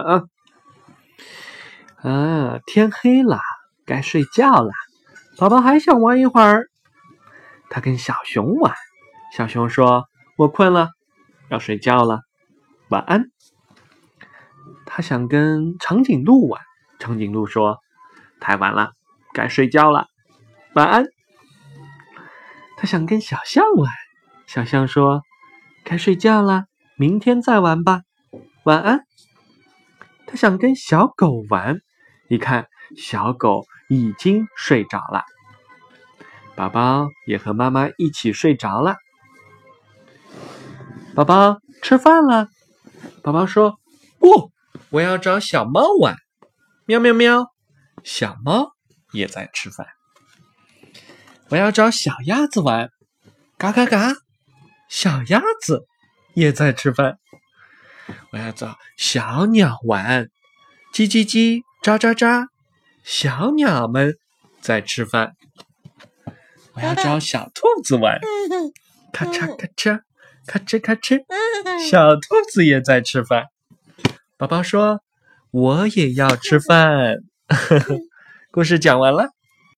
嗯嗯，啊，天黑了，该睡觉了。宝宝还想玩一会儿。他跟小熊玩，小熊说：“我困了，要睡觉了，晚安。”他想跟长颈鹿玩，长颈鹿说：“太晚了，该睡觉了，晚安。”他想跟小象玩，小象说：“该睡觉了，明天再玩吧，晚安。”他想跟小狗玩，一看小狗已经睡着了，宝宝也和妈妈一起睡着了。宝宝吃饭了，宝宝说：“不，我要找小猫玩。”喵喵喵，小猫也在吃饭。我要找小鸭子玩，嘎嘎嘎，小鸭子也在吃饭。我要找小鸟玩，叽叽叽，喳喳喳，小鸟们在吃饭。我要找小兔子玩，咔嚓咔嚓，咔哧咔哧，小兔子也在吃饭。宝宝说：“我也要吃饭。”故事讲完了。